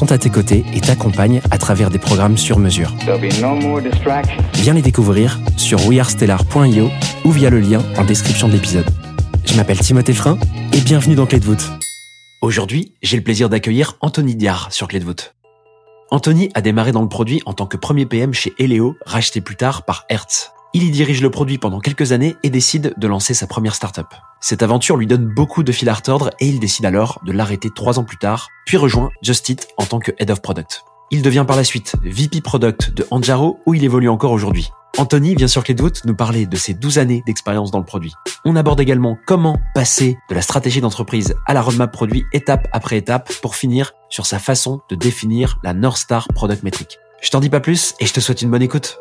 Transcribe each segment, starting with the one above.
sont à tes côtés et t'accompagnent à travers des programmes sur mesure. No. Viens les découvrir sur wearestellar.io ou via le lien en description de l'épisode. Je m'appelle Timothée Frein et bienvenue dans Clé de voûte. Aujourd'hui, j'ai le plaisir d'accueillir Anthony Diard sur Clé de voûte. Anthony a démarré dans le produit en tant que premier PM chez Eleo, racheté plus tard par Hertz. Il y dirige le produit pendant quelques années et décide de lancer sa première startup. Cette aventure lui donne beaucoup de fil à retordre et il décide alors de l'arrêter trois ans plus tard, puis rejoint Just Eat en tant que Head of Product. Il devient par la suite VP Product de Anjaro où il évolue encore aujourd'hui. Anthony vient sur Clé de nous parler de ses 12 années d'expérience dans le produit. On aborde également comment passer de la stratégie d'entreprise à la roadmap produit étape après étape pour finir sur sa façon de définir la North Star Product Metric. Je t'en dis pas plus et je te souhaite une bonne écoute.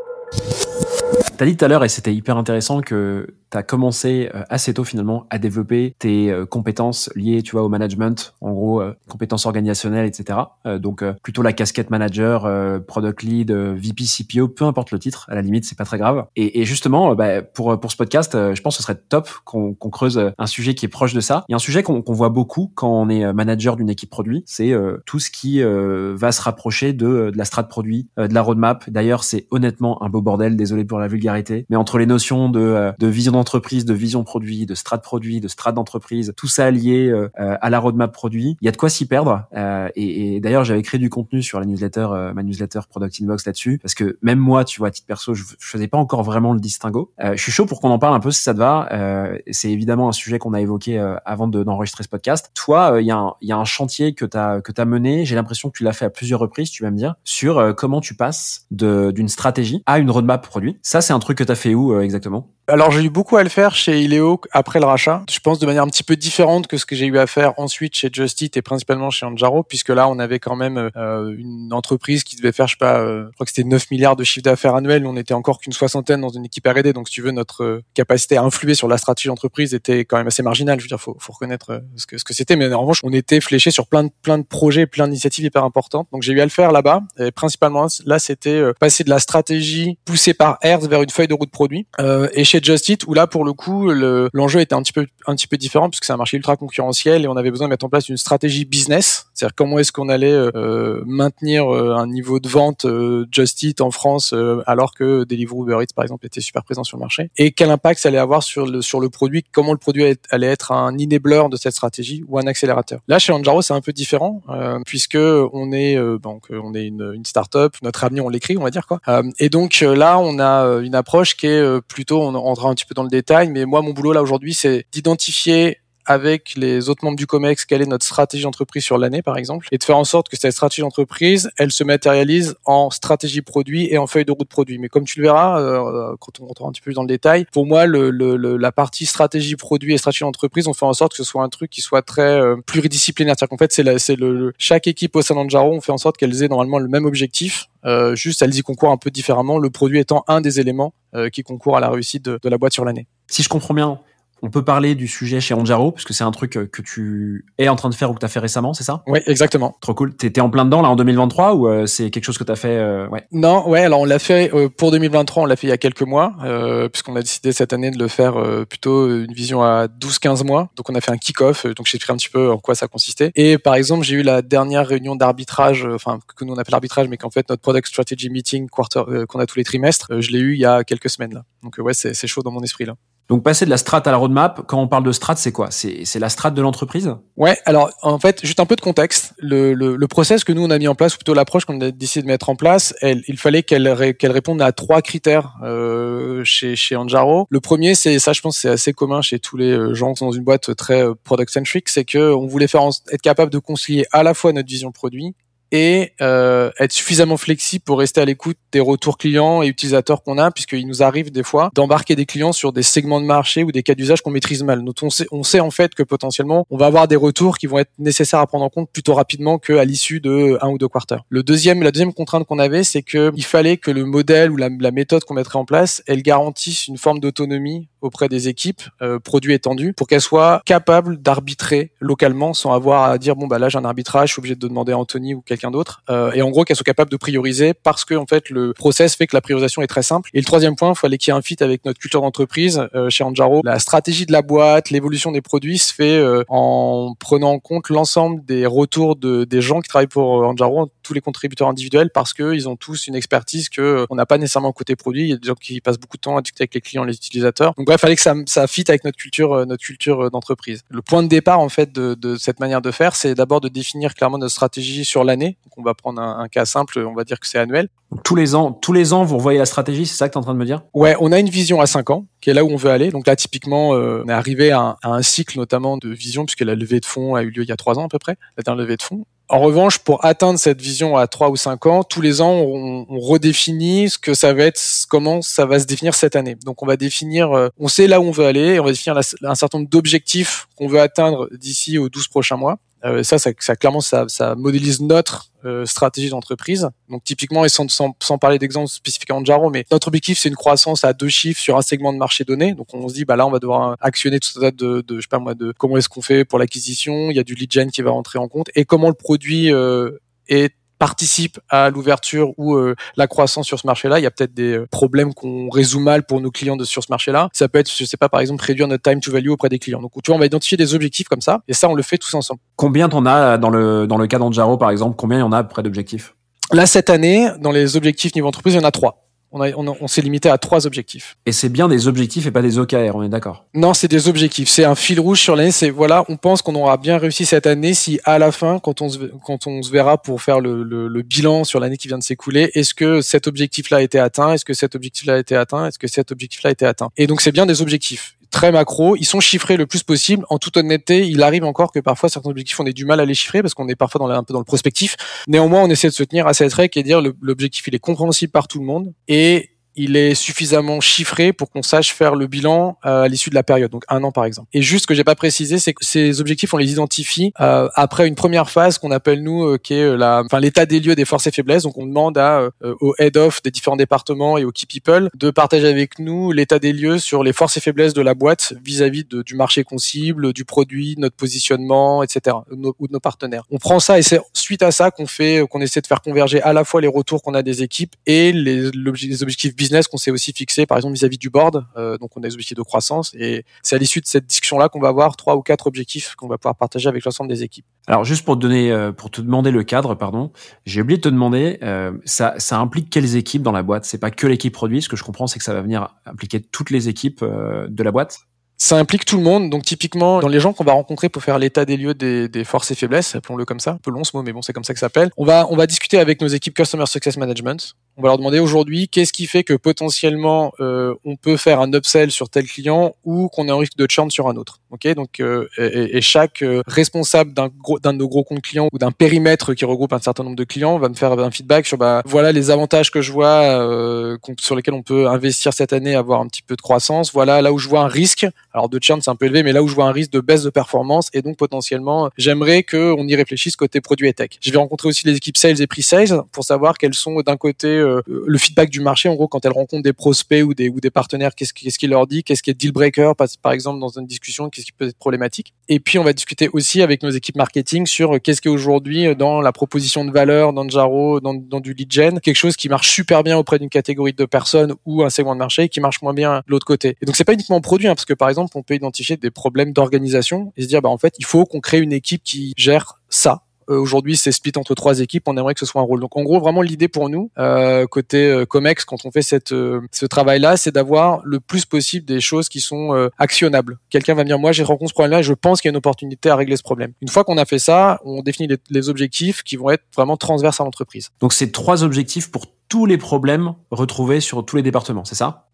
T'as dit tout à l'heure, et c'était hyper intéressant, que t'as commencé euh, assez tôt finalement à développer tes euh, compétences liées, tu vois, au management, en gros, euh, compétences organisationnelles, etc. Donc plutôt la casquette manager, product lead, VP, CPO, peu importe le titre, à la limite, c'est pas très grave. Et, et justement, bah, pour pour ce podcast, je pense que ce serait top qu'on qu'on creuse un sujet qui est proche de ça. A un sujet qu'on qu'on voit beaucoup quand on est manager d'une équipe produit, c'est tout ce qui va se rapprocher de, de la strat produit, de la roadmap. D'ailleurs, c'est honnêtement un beau bordel. Désolé pour la vulgarité, mais entre les notions de, de vision d'entreprise, de vision produit, de strat produit, de strat d'entreprise, tout ça lié euh, euh, à la roadmap produit, il y a de quoi s'y perdre. Euh, et et d'ailleurs, j'avais créé du contenu sur la newsletter, euh, ma newsletter Product Inbox là-dessus, parce que même moi, tu vois, à titre perso, je, je faisais pas encore vraiment le distinguo. Euh, je suis chaud pour qu'on en parle un peu si ça te va. Euh, c'est évidemment un sujet qu'on a évoqué avant de- d'enregistrer ce podcast. Toi, il y, a un- y a un chantier que tu as que t'as mené. J'ai l'impression que tu l'as fait à plusieurs reprises. Tu vas me dire sur comment tu passes d'une stratégie à une roadmap produit. Ça, c'est un truc que tu as fait où exactement? Alors j'ai eu beaucoup à le faire chez Ileo après le rachat. Je pense de manière un petit peu différente que ce que j'ai eu à faire ensuite chez Just Eat et principalement chez Anjaro, puisque là on avait quand même euh, une entreprise qui devait faire, je sais pas, euh, je crois que c'était 9 milliards de chiffre d'affaires annuel. On était encore qu'une soixantaine dans une équipe R&D, donc si tu veux notre euh, capacité à influer sur la stratégie d'entreprise était quand même assez marginale. Je veux dire, faut, faut reconnaître euh, ce que ce que c'était, mais en revanche on était fléché sur plein de plein de projets, plein d'initiatives hyper importantes. Donc j'ai eu à le faire là-bas. Et principalement là c'était euh, passer de la stratégie poussée par Hertz vers une feuille de route produit. Et chez Just Eat, où là, pour le coup, le- l'enjeu était un petit peu, un petit peu différent puisque c'est un marché ultra concurrentiel et on avait besoin de mettre en place une stratégie business. C'est-à-dire comment est-ce qu'on allait euh, maintenir euh, un niveau de vente euh, Just Eat en France euh, alors que Deliveroo, Uber Eats, par exemple, était super présent sur le marché? Et quel impact ça allait avoir sur le, sur le produit, comment le produit allait- être un enabler de cette stratégie ou un accélérateur? Là, chez Anjaro, c'est un peu différent euh, puisque on est, euh, donc, on est une, une start-up, notre avenir, on l'écrit, on va dire quoi. Et donc là, on a une approche qui est plutôt, on rentrera un petit peu dans le détail, mais moi, mon boulot là aujourd'hui, c'est d'identifier avec les autres membres du COMEX quelle est notre stratégie d'entreprise sur l'année, par exemple, et de faire en sorte que cette stratégie d'entreprise, elle se matérialise en stratégie produit et en feuille de route produit. Mais comme tu le verras, euh, quand on rentrera un petit peu plus dans le détail, pour moi, le, le, le- la partie stratégie produit et stratégie d'entreprise, on fait en sorte que ce soit un truc qui soit très euh, pluridisciplinaire. C'est-à-dire qu'en fait, c'est c'est le- chaque équipe au sein d'Anjaro, on fait en sorte qu'elles aient normalement le même objectif, euh, juste elles y concourent un peu différemment, le produit étant un des éléments euh, qui concourent à la réussite de, de la boîte sur l'année. Si je comprends bien, on peut parler du sujet chez Anjaro, parce que c'est un truc euh, que tu es en train de faire ou que tu as fait récemment, c'est ça? Oui, exactement. Trop cool. T'étais en plein dedans là en 2023 ou euh, c'est quelque chose que tu as fait euh, ouais? Non, ouais, alors on l'a fait euh, pour 2023, on l'a fait il y a quelques mois, euh, puisqu'on a décidé cette année de le faire euh, plutôt une vision à 12-15 mois. Donc on a fait un kick-off, donc j'ai expliqué un petit peu en quoi ça consistait. Et par exemple, j'ai eu la dernière réunion d'arbitrage, enfin que nous on appelle arbitrage, mais qu'en fait notre product strategy meeting quarter, qu'on a tous les trimestres, je l'ai eu il y a quelques semaines là. Donc ouais, c'est chaud dans mon esprit là. Donc passer de la strat à la roadmap, quand on parle de strat, c'est quoi? C'est la strat de l'entreprise? Ouais, alors en fait, juste un peu de contexte. Le, le, le process que nous on a mis en place, ou plutôt l'approche qu'on a décidé de mettre en place, elle, il fallait qu'elle ré- réponde à trois critères euh, chez chez Anjaro. Le premier, c'est ça, je pense, c'est assez commun chez tous les euh, gens qui sont dans une boîte très euh, product centric, c'est que on voulait faire en- être capable de concilier à la fois notre vision produit et euh, être suffisamment flexible pour rester à l'écoute des retours clients et utilisateurs qu'on a, puisqu'il nous arrive des fois d'embarquer des clients sur des segments de marché ou des cas d'usage qu'on maîtrise mal. Donc on sait, on sait en fait que potentiellement on va avoir des retours qui vont être nécessaires à prendre en compte plutôt rapidement qu'à l'issue de un ou deux quarters. Le deuxième, la deuxième contrainte qu'on avait, c'est que il fallait que le modèle ou la, la méthode qu'on mettrait en place, elle garantisse une forme d'autonomie auprès des équipes, euh, produits étendus, pour qu'elles soient capables d'arbitrer localement sans avoir à dire bon bah là j'ai un arbitrage, je suis obligé de demander à Anthony ou quelqu'un d'autre. Euh, et en gros qu'elles soient capables de prioriser parce que en fait le process fait que la priorisation est très simple. Et le troisième point, il fallait qu'il y ait un fit avec notre culture d'entreprise euh, chez Anjaro. La stratégie de la boîte, l'évolution des produits se fait euh, en prenant en compte l'ensemble des retours de, des gens qui travaillent pour euh, Anjaro, tous les contributeurs individuels, parce que ils ont tous une expertise que euh, on n'a pas nécessairement côté produit. Il y a des gens qui passent beaucoup de temps à discuter avec les clients, les utilisateurs. Donc bref, fallait que ça, fit avec notre culture, euh, notre culture euh, d'entreprise. Le point de départ en fait de, cette manière de faire, c'est d'abord de définir clairement notre stratégie sur l'année. On va prendre un, un cas simple, on va dire que c'est annuel. Donc, tous les ans, tous les ans, vous revoyez la stratégie, c'est ça que tu es en train de me dire? Ouais, on a une vision à 5 ans, qui est là où on veut aller. Donc là, typiquement, euh, on est arrivé à un, à un cycle notamment de vision, puisque la levée de fonds a eu lieu il y a 3 ans à peu près, la dernière levée de fonds. En revanche, pour atteindre cette vision à 3 ou 5 ans, tous les ans, on, on redéfinit ce que ça va être, comment ça va se définir cette année. Donc on va définir, euh, on sait là où on veut aller, on va définir un certain nombre d'objectifs qu'on veut atteindre d'ici aux 12 prochains mois. Euh, ça, ça, ça clairement, ça, ça modélise notre euh, stratégie d'entreprise. Donc typiquement, et sans, sans, sans parler d'exemples spécifiques en Jaro, mais notre objectif, c'est une croissance à deux chiffres sur un segment de marché donné. Donc on se dit, bah là, on va devoir actionner tout un tas de, de je sais pas moi, de comment est-ce qu'on fait pour l'acquisition? Il y a du lead gen qui va rentrer en compte et comment le produit euh, est participe à l'ouverture ou euh, la croissance sur ce marché-là. Il y a peut-être des euh, problèmes qu'on résout mal pour nos clients de, sur ce marché-là. Ça peut être, je sais pas, par exemple, réduire notre time to value auprès des clients. Donc, tu vois, on va identifier des objectifs comme ça, et ça, on le fait tous ensemble. Combien t'en as dans le dans le cas d'Anjaro par exemple? Combien il y en a près d'objectifs? Là, cette année, dans les objectifs niveau entreprise, il y en a trois. On, a, on, a- on s'est limité à trois objectifs. Et c'est bien des objectifs et pas des OKR, on est d'accord? Non, c'est des objectifs. C'est un fil rouge sur l'année. C'est voilà, on pense qu'on aura bien réussi cette année si à la fin, quand on se, quand on se verra pour faire le, le, le bilan sur l'année qui vient de s'écouler, est-ce que cet objectif-là a été atteint? Est-ce que cet objectif-là a été atteint? Est-ce que cet objectif-là a été atteint? Et donc c'est bien des objectifs très macro. Ils sont chiffrés le plus possible. En toute honnêteté, il arrive encore que parfois certains objectifs on ait du mal à les chiffrer parce qu'on est parfois dans un peu dans le prospectif. Néanmoins, on essaie de se tenir à cette règle et dire l'objectif il est compréhensible par tout le monde et il est suffisamment chiffré pour qu'on sache faire le bilan euh, à l'issue de la période, donc un an par exemple. Et juste ce que j'ai pas précisé, c'est que ces objectifs, on les identifie euh, après une première phase qu'on appelle nous, euh, qui est euh, la, enfin l'état des lieux des forces et faiblesses. Donc on demande à euh, au head of des différents départements et aux key people de partager avec nous l'état des lieux sur les forces et faiblesses de la boîte vis-à-vis du marché qu'on cible, du produit, notre positionnement, etc. ou de nos partenaires. On prend ça et c'est suite à ça qu'on fait, qu'on essaie de faire converger à la fois les retours qu'on a des équipes et les, les objectifs business qu'on s'est aussi fixés, par exemple vis-à-vis du board. Euh, donc on a des objectifs de croissance et c'est à l'issue de cette discussion-là qu'on va avoir trois ou quatre objectifs qu'on va pouvoir partager avec l'ensemble des équipes. Alors juste pour te donner, euh, pour te demander le cadre, pardon, j'ai oublié de te demander, euh, ça, ça implique quelles équipes dans la boîte? C'est pas que l'équipe produit. Ce que je comprends, c'est que ça va venir impliquer toutes les équipes de la boîte? Ça implique tout le monde. Donc typiquement, dans les gens qu'on va rencontrer pour faire l'état des lieux des, des forces et faiblesses, appelons-le comme ça, un peu long ce mot, mais bon, c'est comme ça que ça s'appelle. On va, on va discuter avec nos équipes Customer Success Management. On va leur demander aujourd'hui qu'est-ce qui fait que potentiellement euh, on peut faire un upsell sur tel client ou qu'on a un risque de churn sur un autre. Ok, donc euh, et, et chaque euh, responsable d'un d'un de nos gros comptes clients ou d'un périmètre qui regroupe un certain nombre de clients va me faire un feedback sur bah voilà les avantages que je vois euh, sur lesquels on peut investir cette année, avoir un petit peu de croissance. Voilà là où je vois un risque. Alors de churn c'est un peu élevé, mais là où je vois un risque de baisse de performance et donc potentiellement j'aimerais que on y réfléchisse côté produit et tech. Je vais rencontrer aussi les équipes sales et pre-sales pour savoir quels sont d'un côté euh, le feedback du marché en gros quand elles rencontrent des prospects ou des ou des partenaires qu'est-ce qui- qu'est-ce qu'il leur dit, qu'est-ce qui est deal breaker par, exemple dans une discussion, qu'est-ce qui peut être problématique. Et puis on va discuter aussi avec nos équipes marketing sur euh, qu'est-ce qui est aujourd'hui euh, dans la proposition de valeur, dans Jaro, dans, dans du lead gen, quelque chose qui marche super bien auprès d'une catégorie de personnes ou un segment de marché qui marche moins bien de l'autre côté. Et donc c'est pas uniquement produit, hein, parce que par exemple on peut identifier des problèmes d'organisation et se dire bah en fait il faut qu'on crée une équipe qui gère ça Euh, Aujourd'hui, c'est split entre trois équipes. On aimerait que ce soit un rôle. Donc, en gros, vraiment, l'idée pour nous, euh, côté euh, Comex, quand on fait cette, euh, ce travail-là, c'est d'avoir le plus possible des choses qui sont euh, actionnables. Quelqu'un va me dire, moi, j'ai rencontré ce problème-là et je pense qu'il y a une opportunité à régler ce problème. Une fois qu'on a fait ça, on définit les, les objectifs qui vont être vraiment transverses à l'entreprise. Donc c'est trois objectifs pour tous les problèmes retrouvés sur tous les départements, c'est ça?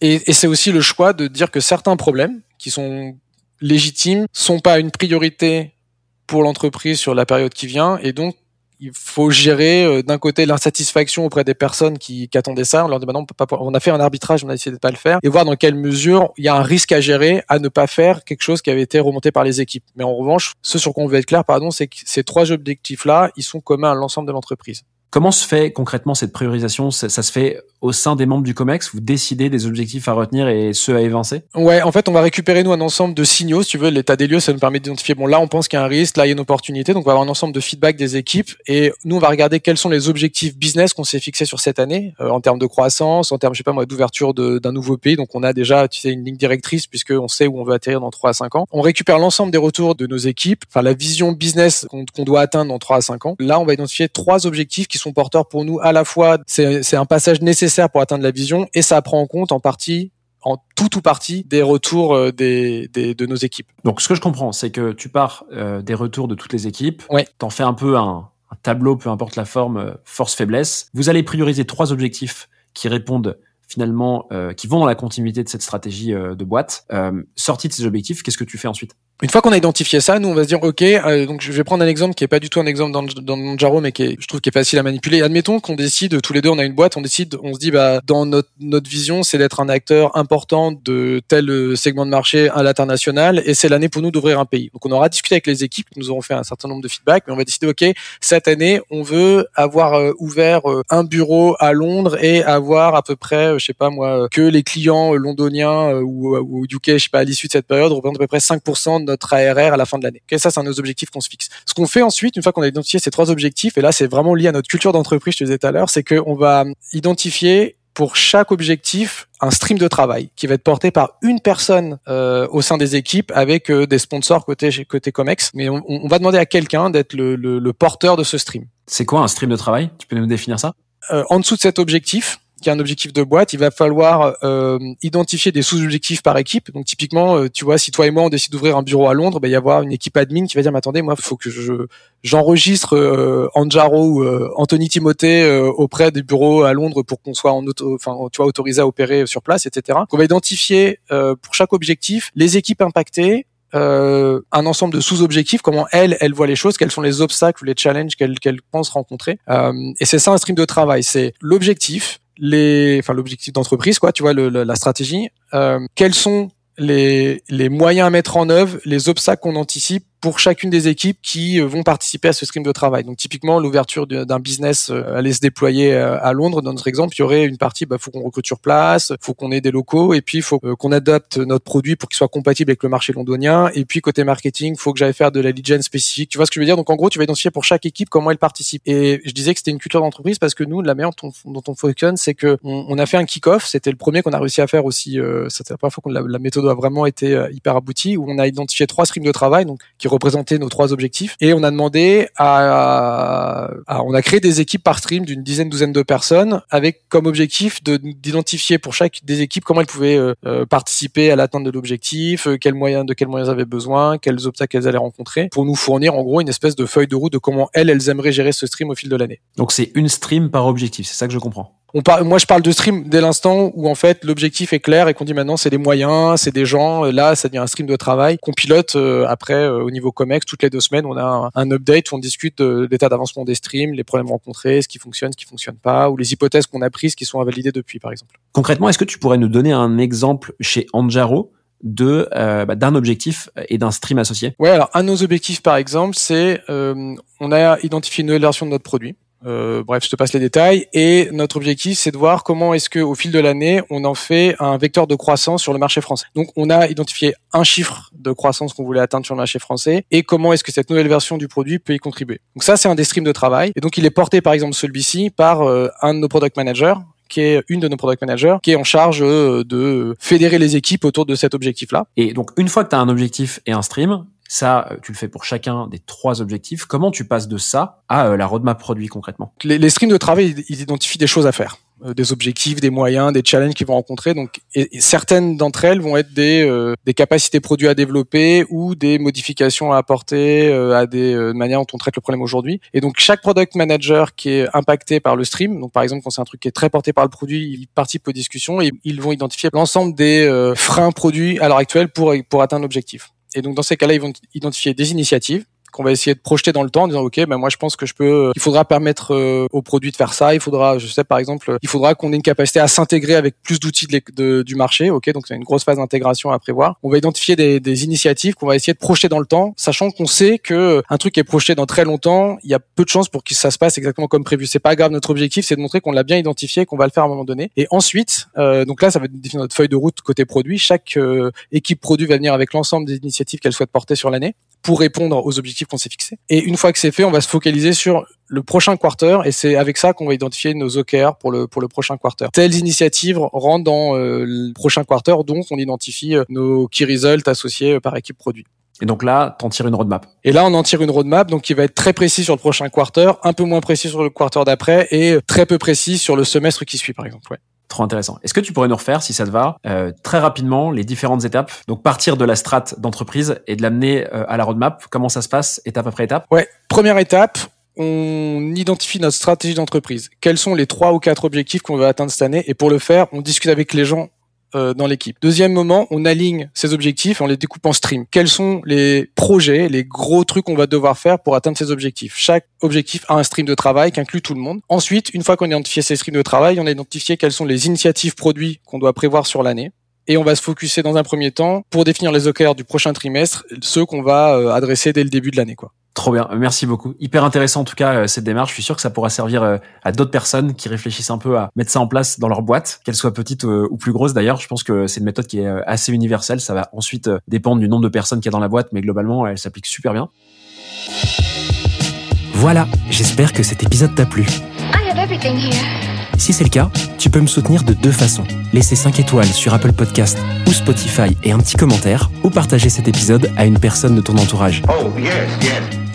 Et, et c'est aussi le choix de dire que certains problèmes qui sont légitimes sont pas une priorité pour l'entreprise sur la période qui vient et donc il faut gérer euh, d'un côté l'insatisfaction auprès des personnes qui, qui attendaient ça. On leur dit bah non, on, on a fait un arbitrage, on a essayé de pas le faire et voir dans quelle mesure il y a un risque à gérer à ne pas faire quelque chose qui avait été remonté par les équipes. Mais en revanche, ce sur quoi on veut être clair, pardon, c'est que ces trois objectifs-là, ils sont communs à l'ensemble de l'entreprise. Comment se fait concrètement cette priorisation? Ça, se fait au sein des membres du COMEX? Vous décidez des objectifs à retenir et ceux à évincer? Ouais, en fait, on va récupérer nous un ensemble de signaux, si tu veux, l'état des lieux, ça nous permet d'identifier. Bon, là, on pense qu'il y a un risque, là, il y a une opportunité, donc on va avoir un ensemble de feedback des équipes et nous, on va regarder quels sont les objectifs business qu'on s'est fixés sur cette année euh, en termes de croissance, en termes, je sais pas moi, d'ouverture d'un nouveau pays. Donc, on a déjà, tu sais, une ligne directrice puisque on sait où on veut atterrir dans 3 à 5 ans. On récupère l'ensemble des retours de nos équipes, enfin la vision business qu'on qu'on doit atteindre dans 3 à 5 ans. Là, on va identifier trois objectifs qui sont porteurs pour nous à la fois, c'est un passage nécessaire pour atteindre la vision et ça prend en compte en partie en tout ou partie des retours euh, des, des- de nos équipes. Donc ce que je comprends, c'est que tu pars euh, des retours de toutes les équipes, Ouais. t'en fais un peu un, un tableau, peu importe la forme, euh, force-faiblesse. Vous allez prioriser trois objectifs qui répondent finalement, euh, qui vont dans la continuité de cette stratégie euh, de boîte. Euh, sorti de ces objectifs, qu'est-ce que tu fais ensuite? Une fois qu'on a identifié ça, nous on va se dire ok, euh, donc je vais prendre un exemple qui est pas du tout un exemple dans, dans Manjaro, mais qui est, je trouve qui est facile à manipuler. Admettons qu'on décide tous les deux, on a une boîte, on décide, on se dit bah dans notre notre vision c'est d'être un acteur important de tel euh, segment de marché à l'international et c'est l'année pour nous d'ouvrir un pays. Donc on aura discuté avec les équipes, nous aurons fait un certain nombre de feedbacks, mais on va décider ok cette année on veut avoir euh, ouvert euh, un bureau à Londres et avoir à peu près, je sais pas moi, que les clients londoniens ou, ou UK, je sais pas, à l'issue de cette période représentent à peu près 5% de notre ARR à la fin de l'année. Ok, ça, c'est un de nos objectifs qu'on se fixe. Ce qu'on fait ensuite, une fois qu'on a identifié ces trois objectifs, et là, c'est vraiment lié à notre culture d'entreprise, je te disais tout à l'heure, c'est qu'on va identifier pour chaque objectif un stream de travail qui va être porté par une personne euh, au sein des équipes avec euh, des sponsors côté côté Comex. Mais on, on va demander à quelqu'un d'être le, le, le porteur de ce stream. C'est quoi un stream de travail? Tu peux nous définir ça? Euh, en dessous de cet objectif, qui un objectif de boîte, il va falloir euh, identifier des sous-objectifs par équipe. Donc typiquement, euh, tu vois, si toi et moi on décide d'ouvrir un bureau à Londres, ben, il va y avoir une équipe admin qui va dire, mais attendez, moi, il faut que je j'enregistre euh, Anjaro ou euh, Anthony Timothée euh, auprès des bureaux à Londres pour qu'on soit en auto, enfin, tu vois, autorisé à opérer sur place, etc. On va identifier pour chaque objectif les équipes impactées, euh, un ensemble de sous-objectifs, comment elles, elles voient les choses, quels sont les obstacles ou les challenges qu'elles qu'elles pensent rencontrer. Euh, et c'est ça un stream de travail, c'est l'objectif, les, enfin l'objectif d'entreprise, quoi, tu vois, le, le- la stratégie. Euh, quels sont les, les moyens à mettre en œuvre, les obstacles qu'on anticipe pour chacune des équipes qui euh, vont participer à ce stream de travail. Donc typiquement l'ouverture d'un business euh, allait se déployer euh, à Londres. Dans notre exemple, il y aurait une partie, bah, faut qu'on recrute sur place, faut qu'on ait des locaux, et puis il faut qu'on adapte notre produit pour qu'il soit compatible avec le marché londonien. Et puis côté marketing, faut que j'aille faire de la lead gen spécifique. Tu vois ce que je veux dire? Donc en gros, tu vas identifier pour chaque équipe comment elle participe. Et je disais que c'était une culture d'entreprise parce que nous, la manière dont on, fonctionne, c'est que on, on a fait un kick-off. C'était le premier qu'on a réussi à faire aussi. Euh, C'était la première fois que la, la méthode a vraiment été euh, hyper aboutie, où on a identifié trois streams de travail, donc qui représentaient nos trois objectifs, et on a demandé à, à- on a créé des équipes par stream d'une dizaine, douzaine de personnes, avec comme objectif de d'identifier pour chaque des équipes comment elles pouvaient euh, euh, participer à l'atteinte de l'objectif, quels moyens, de quels moyens elles avaient besoin, quels obstacles elles allaient rencontrer, pour nous fournir en gros une espèce de feuille de route de comment elles, elles aimeraient gérer ce stream au fil de l'année. Donc c'est une stream par objectif, c'est ça que je comprends. On parle, moi, je parle de stream dès l'instant où en fait l'objectif est clair et qu'on dit maintenant c'est des moyens, c'est des gens. Là, ça devient un stream de travail qu'on pilote euh, après euh, au niveau Comex toutes les deux semaines. On a un, un update où on discute de l'état d'avancement des streams, les problèmes rencontrés, ce qui fonctionne, ce qui fonctionne pas, ou les hypothèses qu'on a prises qui sont à valider depuis, par exemple. Concrètement, est-ce que tu pourrais nous donner un exemple chez Anjaro de euh, bah, d'un objectif et d'un stream associé? Ouais, alors un de nos objectifs, par exemple, c'est euh, on a identifié une nouvelle version de notre produit. Euh, bref, je te passe les détails. Et notre objectif, c'est de voir comment est-ce que, au fil de l'année, on en fait un vecteur de croissance sur le marché français. Donc, on a identifié un chiffre de croissance qu'on voulait atteindre sur le marché français et comment est-ce que cette nouvelle version du produit peut y contribuer. Donc, ça, c'est un des streams de travail. Et donc, il est porté, par exemple, celui-ci par euh, un de nos product managers qui est une de nos product managers, qui est en charge euh, de fédérer les équipes autour de cet objectif-là. Et donc une fois que tu as un objectif et un stream, Ça, euh, tu le fais pour chacun des trois objectifs. Comment tu passes de ça à euh, la roadmap produit concrètement? Les, streams de travail, ils, identifient des choses à faire. Euh, des objectifs, des moyens, des challenges qu'ils vont rencontrer. Donc, certaines d'entre elles vont être des, capacités produits à développer ou des modifications à apporter à des manières dont on traite le problème aujourd'hui. Et donc, chaque product manager qui est impacté par le stream, donc par exemple quand c'est un truc qui est très porté par le produit, il participe aux discussions et ils vont identifier l'ensemble des freins produits à l'heure actuelle pour pour atteindre l'objectif. Et donc dans ces cas-là, ils vont identifier des initiatives qu'on va essayer de projeter dans le temps en disant ok ben moi je pense que je peux il faudra permettre euh, aux produits de faire ça. Il faudra je sais par exemple il faudra qu'on ait une capacité à s'intégrer avec plus d'outils de, du marché. Ok donc c'est une grosse phase d'intégration à prévoir. On va identifier des, initiatives qu'on va essayer de projeter dans le temps sachant qu'on sait que un truc est projeté dans très longtemps. Il y a peu de chances pour que ça se passe exactement comme prévu. C'est pas grave. Notre objectif c'est de montrer qu'on l'a bien identifié qu'on va le faire à un moment donné. Et ensuite euh, donc là ça va définir notre feuille de route côté produit. Chaque euh, équipe produit va venir avec l'ensemble des initiatives qu'elle souhaite porter sur l'année pour répondre aux objectifs qu'on s'est fixés. Et une fois que c'est fait, on va se focaliser sur le prochain quarter et c'est avec ça qu'on va identifier nos OKR pour le pour le prochain quarter. Telles initiatives rentrent dans euh, le prochain quarter, donc on identifie euh, nos key results associés euh, par équipe produit. Et donc là, t'en tires une roadmap. Et là, on en tire une roadmap, donc qui va être très précis sur le prochain quarter, un peu moins précis sur le quarter d'après et très peu précis sur le semestre qui suit, par exemple. Ouais. Intéressant. Est-ce que tu pourrais nous refaire, si ça te va, euh, très rapidement les différentes étapes? Donc partir de la strate d'entreprise et de l'amener euh, à la roadmap. Comment ça se passe, étape après étape? Ouais. Première étape, on identifie notre stratégie d'entreprise. Quels sont les trois ou quatre objectifs qu'on veut atteindre cette année? Et pour le faire, on discute avec les gens dans l'équipe. Deuxième moment, on aligne ces objectifs et on les découpe en stream. Quels sont les projets, les gros trucs qu'on va devoir faire pour atteindre ces objectifs? Chaque objectif a un stream de travail qui inclut tout le monde. Ensuite, une fois qu'on a identifié ces streams de travail, on a identifié quelles sont les initiatives produits qu'on doit prévoir sur l'année. Et on va se focuser dans un premier temps pour définir les OKR du prochain trimestre, ceux qu'on va euh, adresser dès le début de l'année. quoi. Trop bien, merci beaucoup. Hyper intéressant en tout cas euh, cette démarche. Je suis sûr que ça pourra servir euh, à d'autres personnes qui réfléchissent un peu à mettre ça en place dans leur boîte, qu'elle soit petite euh, ou plus grosse d'ailleurs. Je pense que c'est une méthode qui est assez universelle. Ça va ensuite dépendre du nombre de personnes qu'il y a dans la boîte, mais globalement, elle s'applique super bien. Voilà, j'espère que cet épisode t'a plu. I have everything here. Si c'est le cas, tu peux me soutenir de deux façons. Laisser 5 étoiles sur Apple Podcast ou Spotify et un petit commentaire, ou partager cet épisode à une personne de ton entourage. Oh, yes, yes.